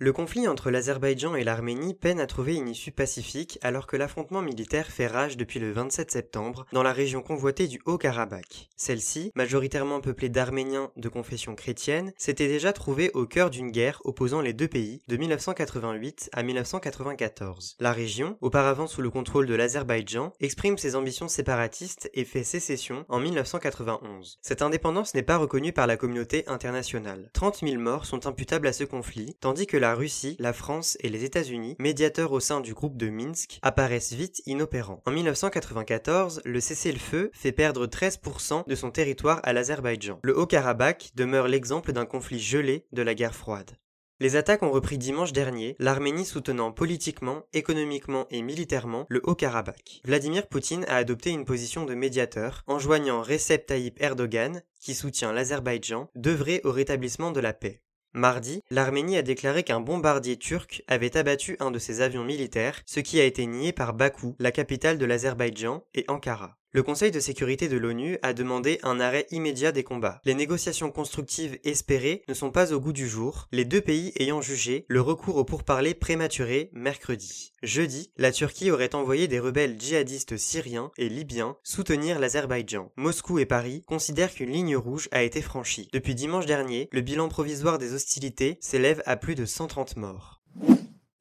Le conflit entre l'Azerbaïdjan et l'Arménie peine à trouver une issue pacifique alors que l'affrontement militaire fait rage depuis le 27 septembre dans la région convoitée du Haut-Karabakh. Celle-ci, majoritairement peuplée d'Arméniens de confession chrétienne, s'était déjà trouvée au cœur d'une guerre opposant les deux pays de 1988 à 1994. La région, auparavant sous le contrôle de l'Azerbaïdjan, exprime ses ambitions séparatistes et fait sécession en 1991. Cette indépendance n'est pas reconnue par la communauté internationale. 30 000 morts sont imputables à ce conflit, tandis que la Russie, la France et les États-Unis, médiateurs au sein du groupe de Minsk, apparaissent vite inopérants. En 1994, le cessez-le-feu fait perdre 13% de son territoire à l'Azerbaïdjan. Le Haut-Karabakh demeure l'exemple d'un conflit gelé de la guerre froide. Les attaques ont repris dimanche dernier, l'Arménie soutenant politiquement, économiquement et militairement le Haut-Karabakh. Vladimir Poutine a adopté une position de médiateur, enjoignant Recep Tayyip Erdogan, qui soutient l'Azerbaïdjan, d'œuvrer au rétablissement de la paix. Mardi, l'Arménie a déclaré qu'un bombardier turc avait abattu un de ses avions militaires, ce qui a été nié par Bakou, la capitale de l'Azerbaïdjan, et Ankara. Le Conseil de sécurité de l'ONU a demandé un arrêt immédiat des combats. Les négociations constructives espérées ne sont pas au goût du jour, les deux pays ayant jugé le recours au pourparlers prématuré mercredi. Jeudi, la Turquie aurait envoyé des rebelles djihadistes syriens et libyens soutenir l'Azerbaïdjan. Moscou et Paris considèrent qu'une ligne rouge a été franchie. Depuis dimanche dernier, le bilan provisoire des hostilités s'élève à plus de 130 morts.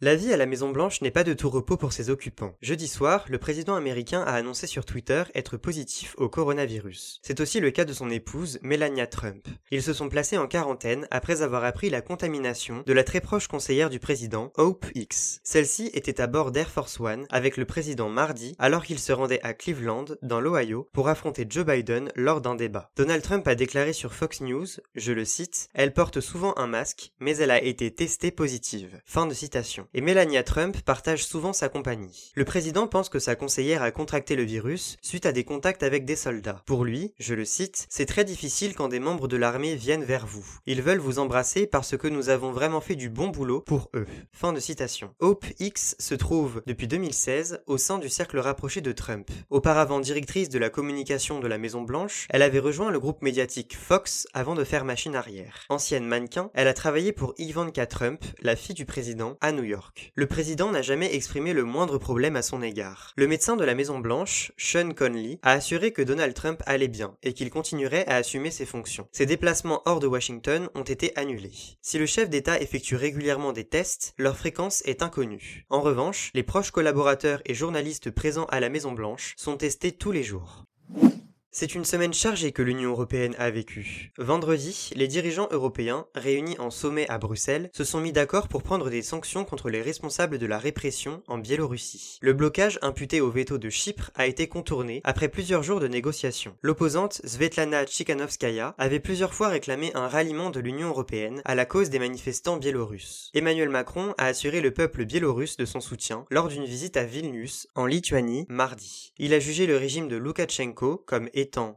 La vie à la Maison Blanche n'est pas de tout repos pour ses occupants. Jeudi soir, le président américain a annoncé sur Twitter être positif au coronavirus. C'est aussi le cas de son épouse, Melania Trump. Ils se sont placés en quarantaine après avoir appris la contamination de la très proche conseillère du président, Hope X. Celle-ci était à bord d'Air Force One avec le président mardi alors qu'il se rendait à Cleveland, dans l'Ohio, pour affronter Joe Biden lors d'un débat. Donald Trump a déclaré sur Fox News, je le cite, Elle porte souvent un masque, mais elle a été testée positive. Fin de citation et Melania Trump partage souvent sa compagnie. Le président pense que sa conseillère a contracté le virus suite à des contacts avec des soldats. Pour lui, je le cite, c'est très difficile quand des membres de l'armée viennent vers vous. Ils veulent vous embrasser parce que nous avons vraiment fait du bon boulot pour eux. Fin de citation. Hope X se trouve depuis 2016 au sein du cercle rapproché de Trump. Auparavant directrice de la communication de la Maison Blanche, elle avait rejoint le groupe médiatique Fox avant de faire machine arrière. Ancienne mannequin, elle a travaillé pour Ivanka Trump, la fille du président, à New York. Le président n'a jamais exprimé le moindre problème à son égard. Le médecin de la Maison Blanche, Sean Conley, a assuré que Donald Trump allait bien et qu'il continuerait à assumer ses fonctions. Ses déplacements hors de Washington ont été annulés. Si le chef d'État effectue régulièrement des tests, leur fréquence est inconnue. En revanche, les proches collaborateurs et journalistes présents à la Maison Blanche sont testés tous les jours. C'est une semaine chargée que l'Union européenne a vécue. Vendredi, les dirigeants européens, réunis en sommet à Bruxelles, se sont mis d'accord pour prendre des sanctions contre les responsables de la répression en Biélorussie. Le blocage imputé au veto de Chypre a été contourné après plusieurs jours de négociations. L'opposante Svetlana Tsikhanovskaya avait plusieurs fois réclamé un ralliement de l'Union européenne à la cause des manifestants biélorusses. Emmanuel Macron a assuré le peuple biélorusse de son soutien lors d'une visite à Vilnius, en Lituanie, mardi. Il a jugé le régime de Loukachenko comme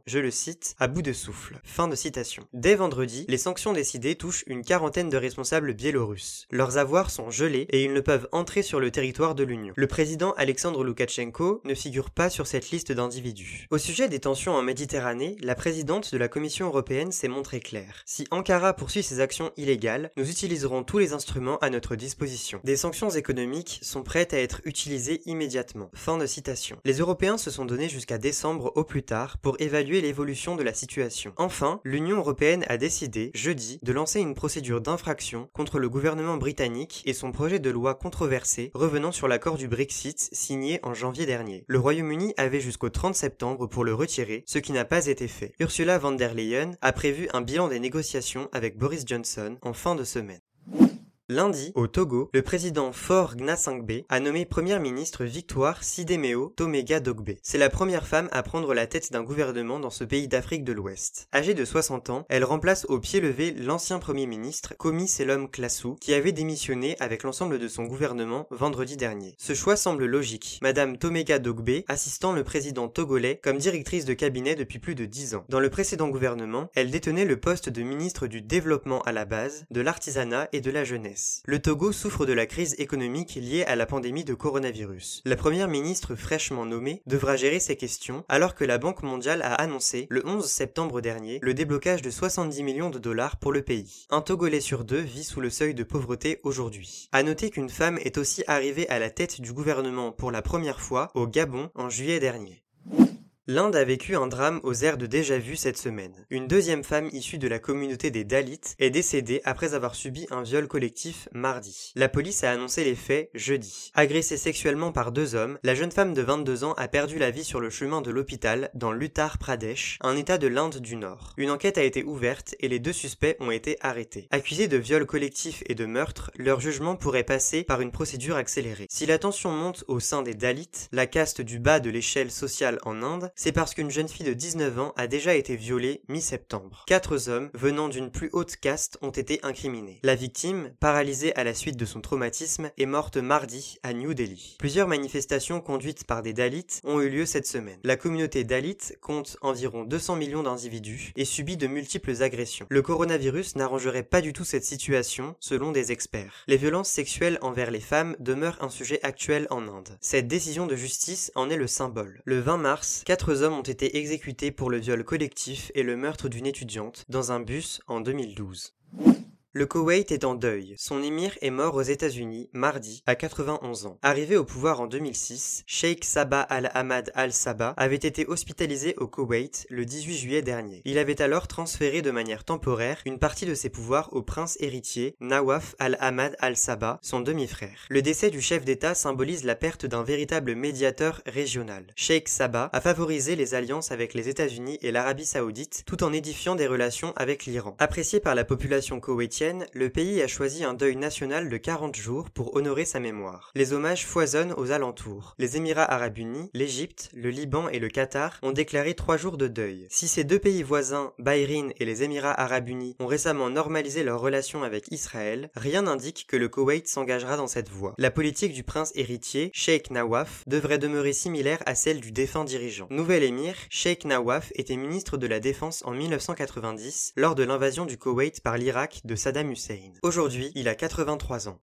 je le cite, à bout de souffle. Fin de citation. Dès vendredi, les sanctions décidées touchent une quarantaine de responsables biélorusses. Leurs avoirs sont gelés et ils ne peuvent entrer sur le territoire de l'Union. Le président Alexandre Loukachenko ne figure pas sur cette liste d'individus. Au sujet des tensions en Méditerranée, la présidente de la Commission européenne s'est montrée claire. Si Ankara poursuit ses actions illégales, nous utiliserons tous les instruments à notre disposition. Des sanctions économiques sont prêtes à être utilisées immédiatement. Fin de citation. Les Européens se sont donnés jusqu'à décembre au plus tard pour évaluer l'évolution de la situation. Enfin, l'Union européenne a décidé, jeudi, de lancer une procédure d'infraction contre le gouvernement britannique et son projet de loi controversé revenant sur l'accord du Brexit signé en janvier dernier. Le Royaume-Uni avait jusqu'au 30 septembre pour le retirer, ce qui n'a pas été fait. Ursula von der Leyen a prévu un bilan des négociations avec Boris Johnson en fin de semaine. Lundi, au Togo, le président Faure Gnassingbé a nommé première ministre Victoire Sidemeo Tomega Dogbe. C'est la première femme à prendre la tête d'un gouvernement dans ce pays d'Afrique de l'Ouest. Âgée de 60 ans, elle remplace au pied levé l'ancien premier ministre Komi Selom Klassou qui avait démissionné avec l'ensemble de son gouvernement vendredi dernier. Ce choix semble logique. Madame Tomega Dogbe assistant le président togolais comme directrice de cabinet depuis plus de 10 ans. Dans le précédent gouvernement, elle détenait le poste de ministre du développement à la base, de l'artisanat et de la jeunesse. Le Togo souffre de la crise économique liée à la pandémie de coronavirus. La première ministre fraîchement nommée devra gérer ces questions alors que la Banque mondiale a annoncé le 11 septembre dernier le déblocage de 70 millions de dollars pour le pays. Un Togolais sur deux vit sous le seuil de pauvreté aujourd'hui. À noter qu'une femme est aussi arrivée à la tête du gouvernement pour la première fois au Gabon en juillet dernier. L'Inde a vécu un drame aux airs de déjà-vu cette semaine. Une deuxième femme issue de la communauté des Dalits est décédée après avoir subi un viol collectif mardi. La police a annoncé les faits jeudi. Agressée sexuellement par deux hommes, la jeune femme de 22 ans a perdu la vie sur le chemin de l'hôpital dans l'Uttar Pradesh, un état de l'Inde du Nord. Une enquête a été ouverte et les deux suspects ont été arrêtés. Accusés de viol collectif et de meurtre, leur jugement pourrait passer par une procédure accélérée. Si la tension monte au sein des Dalits, la caste du bas de l'échelle sociale en Inde, c'est parce qu'une jeune fille de 19 ans a déjà été violée mi-septembre. Quatre hommes, venant d'une plus haute caste, ont été incriminés. La victime, paralysée à la suite de son traumatisme, est morte mardi à New Delhi. Plusieurs manifestations conduites par des Dalits ont eu lieu cette semaine. La communauté Dalit compte environ 200 millions d'individus et subit de multiples agressions. Le coronavirus n'arrangerait pas du tout cette situation, selon des experts. Les violences sexuelles envers les femmes demeurent un sujet actuel en Inde. Cette décision de justice en est le symbole. Le 20 mars, quatre hommes ont été exécutés pour le viol collectif et le meurtre d'une étudiante dans un bus en 2012. Le Koweït est en deuil. Son émir est mort aux États-Unis mardi à 91 ans. Arrivé au pouvoir en 2006, Sheikh Sabah al-Ahmad al-Sabah avait été hospitalisé au Koweït le 18 juillet dernier. Il avait alors transféré de manière temporaire une partie de ses pouvoirs au prince héritier Nawaf al-Ahmad al-Sabah, son demi-frère. Le décès du chef d'État symbolise la perte d'un véritable médiateur régional. Sheikh Sabah a favorisé les alliances avec les États-Unis et l'Arabie saoudite tout en édifiant des relations avec l'Iran. Apprécié par la population koweïtienne, le pays a choisi un deuil national de 40 jours pour honorer sa mémoire. Les hommages foisonnent aux alentours. Les Émirats arabes unis, l'Égypte, le Liban et le Qatar ont déclaré trois jours de deuil. Si ces deux pays voisins, Bahreïn et les Émirats arabes unis, ont récemment normalisé leurs relations avec Israël, rien n'indique que le Koweït s'engagera dans cette voie. La politique du prince héritier, Sheikh Nawaf, devrait demeurer similaire à celle du défunt dirigeant. Nouvel émir, Sheikh Nawaf était ministre de la Défense en 1990 lors de l'invasion du Koweït par l'Irak de Saddam Hussein. Aujourd'hui, il a 83 ans.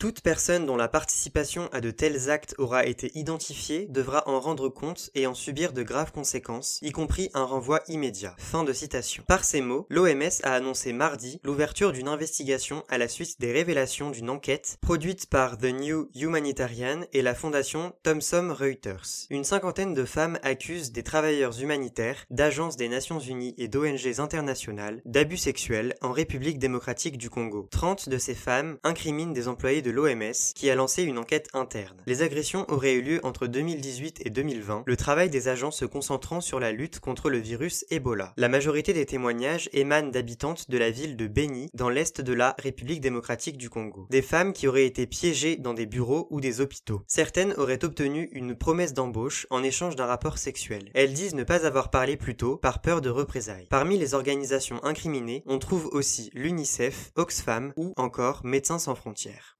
Toute personne dont la participation à de tels actes aura été identifiée devra en rendre compte et en subir de graves conséquences, y compris un renvoi immédiat. Fin de citation. Par ces mots, l'OMS a annoncé mardi l'ouverture d'une investigation à la suite des révélations d'une enquête produite par The New Humanitarian et la fondation Thomson Reuters. Une cinquantaine de femmes accusent des travailleurs humanitaires, d'agences des Nations Unies et d'ONG internationales d'abus sexuels en République démocratique du Congo. 30 de ces femmes incriminent des employés de l'OMS qui a lancé une enquête interne. Les agressions auraient eu lieu entre 2018 et 2020, le travail des agents se concentrant sur la lutte contre le virus Ebola. La majorité des témoignages émanent d'habitantes de la ville de Beni, dans l'est de la République démocratique du Congo. Des femmes qui auraient été piégées dans des bureaux ou des hôpitaux. Certaines auraient obtenu une promesse d'embauche en échange d'un rapport sexuel. Elles disent ne pas avoir parlé plus tôt par peur de représailles. Parmi les organisations incriminées, on trouve aussi l'UNICEF, Oxfam ou encore Médecins sans frontières.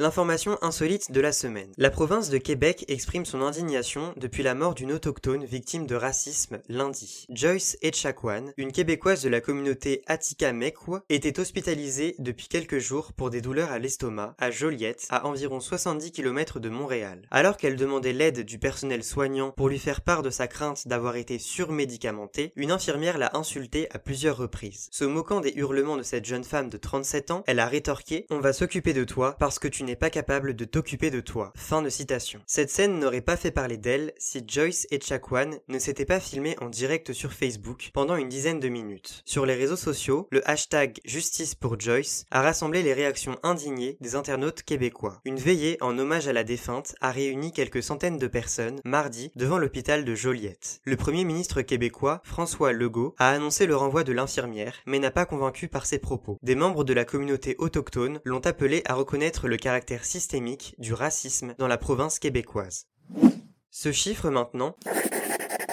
L'information insolite de la semaine. La province de Québec exprime son indignation depuis la mort d'une autochtone victime de racisme lundi. Joyce Etchakwan, une québécoise de la communauté Atika Mekwa, était hospitalisée depuis quelques jours pour des douleurs à l'estomac à Joliette, à environ 70 km de Montréal. Alors qu'elle demandait l'aide du personnel soignant pour lui faire part de sa crainte d'avoir été surmédicamentée, une infirmière l'a insultée à plusieurs reprises. Se moquant des hurlements de cette jeune femme de 37 ans, elle a rétorqué « On va s'occuper de toi parce que tu n'es pas capable de t'occuper de toi. Fin de citation. Cette scène n'aurait pas fait parler d'elle si Joyce et Chakwan ne s'étaient pas filmés en direct sur Facebook pendant une dizaine de minutes. Sur les réseaux sociaux, le hashtag Justice pour Joyce a rassemblé les réactions indignées des internautes québécois. Une veillée en hommage à la défunte a réuni quelques centaines de personnes mardi devant l'hôpital de Joliette. Le premier ministre québécois, François Legault, a annoncé le renvoi de l'infirmière, mais n'a pas convaincu par ses propos. Des membres de la communauté autochtone l'ont appelé à reconnaître le caractère systémique du racisme dans la province québécoise. Ce chiffre maintenant,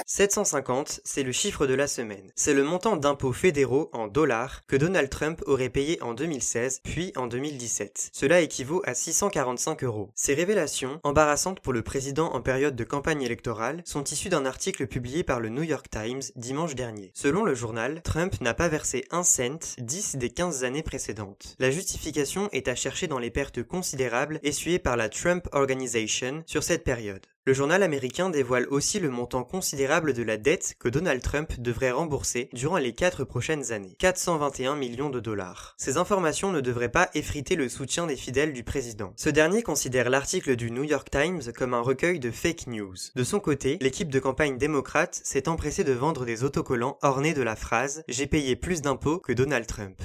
750, c'est le chiffre de la semaine. C'est le montant d'impôts fédéraux en dollars que Donald Trump aurait payé en 2016 puis en 2017. Cela équivaut à 645 euros. Ces révélations, embarrassantes pour le président en période de campagne électorale, sont issues d'un article publié par le New York Times dimanche dernier. Selon le journal, Trump n'a pas versé un cent 10 des 15 années précédentes. La justification est à chercher dans les pertes considérables essuyées par la Trump Organization sur cette période. Le journal américain dévoile aussi le montant considérable de la dette que Donald Trump devrait rembourser durant les quatre prochaines années. 421 millions de dollars. Ces informations ne devraient pas effriter le soutien des fidèles du président. Ce dernier considère l'article du New York Times comme un recueil de fake news. De son côté, l'équipe de campagne démocrate s'est empressée de vendre des autocollants ornés de la phrase J'ai payé plus d'impôts que Donald Trump.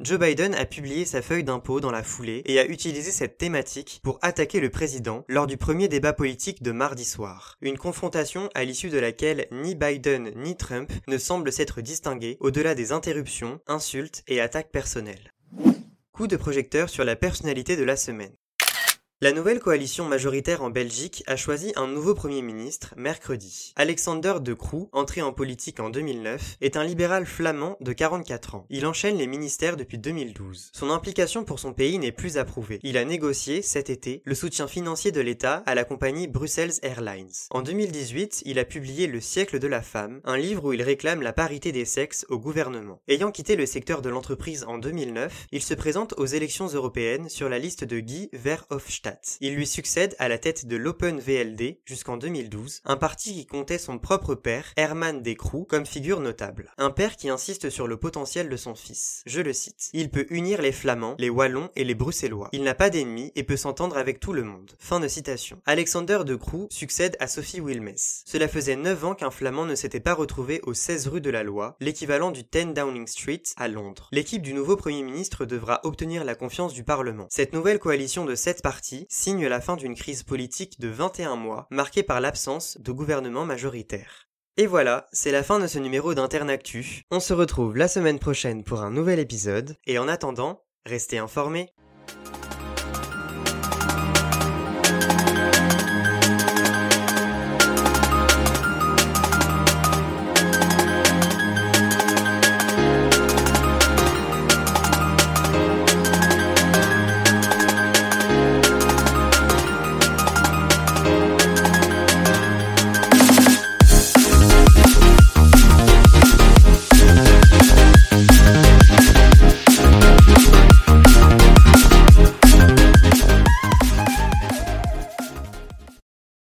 Joe Biden a publié sa feuille d'impôt dans la foulée et a utilisé cette thématique pour attaquer le président lors du premier débat politique de mardi soir. Une confrontation à l'issue de laquelle ni Biden ni Trump ne semblent s'être distingués au-delà des interruptions, insultes et attaques personnelles. Coup de projecteur sur la personnalité de la semaine. La nouvelle coalition majoritaire en Belgique a choisi un nouveau Premier ministre mercredi. Alexander De Croo, entré en politique en 2009, est un libéral flamand de 44 ans. Il enchaîne les ministères depuis 2012. Son implication pour son pays n'est plus approuvée. Il a négocié, cet été, le soutien financier de l'État à la compagnie Brussels Airlines. En 2018, il a publié Le siècle de la femme, un livre où il réclame la parité des sexes au gouvernement. Ayant quitté le secteur de l'entreprise en 2009, il se présente aux élections européennes sur la liste de Guy Verhofstadt il lui succède à la tête de l'Open VLD jusqu'en 2012, un parti qui comptait son propre père, Herman Descroux, comme figure notable. Un père qui insiste sur le potentiel de son fils. Je le cite. Il peut unir les Flamands, les Wallons et les Bruxellois. Il n'a pas d'ennemis et peut s'entendre avec tout le monde. Fin de citation. Alexander de succède à Sophie Wilmes. Cela faisait 9 ans qu'un Flamand ne s'était pas retrouvé aux 16 rues de la loi, l'équivalent du 10 Downing Street à Londres. L'équipe du nouveau Premier ministre devra obtenir la confiance du Parlement. Cette nouvelle coalition de 7 partis signe la fin d'une crise politique de 21 mois marquée par l'absence de gouvernement majoritaire. Et voilà, c'est la fin de ce numéro d'Internactu. On se retrouve la semaine prochaine pour un nouvel épisode, et en attendant, restez informés.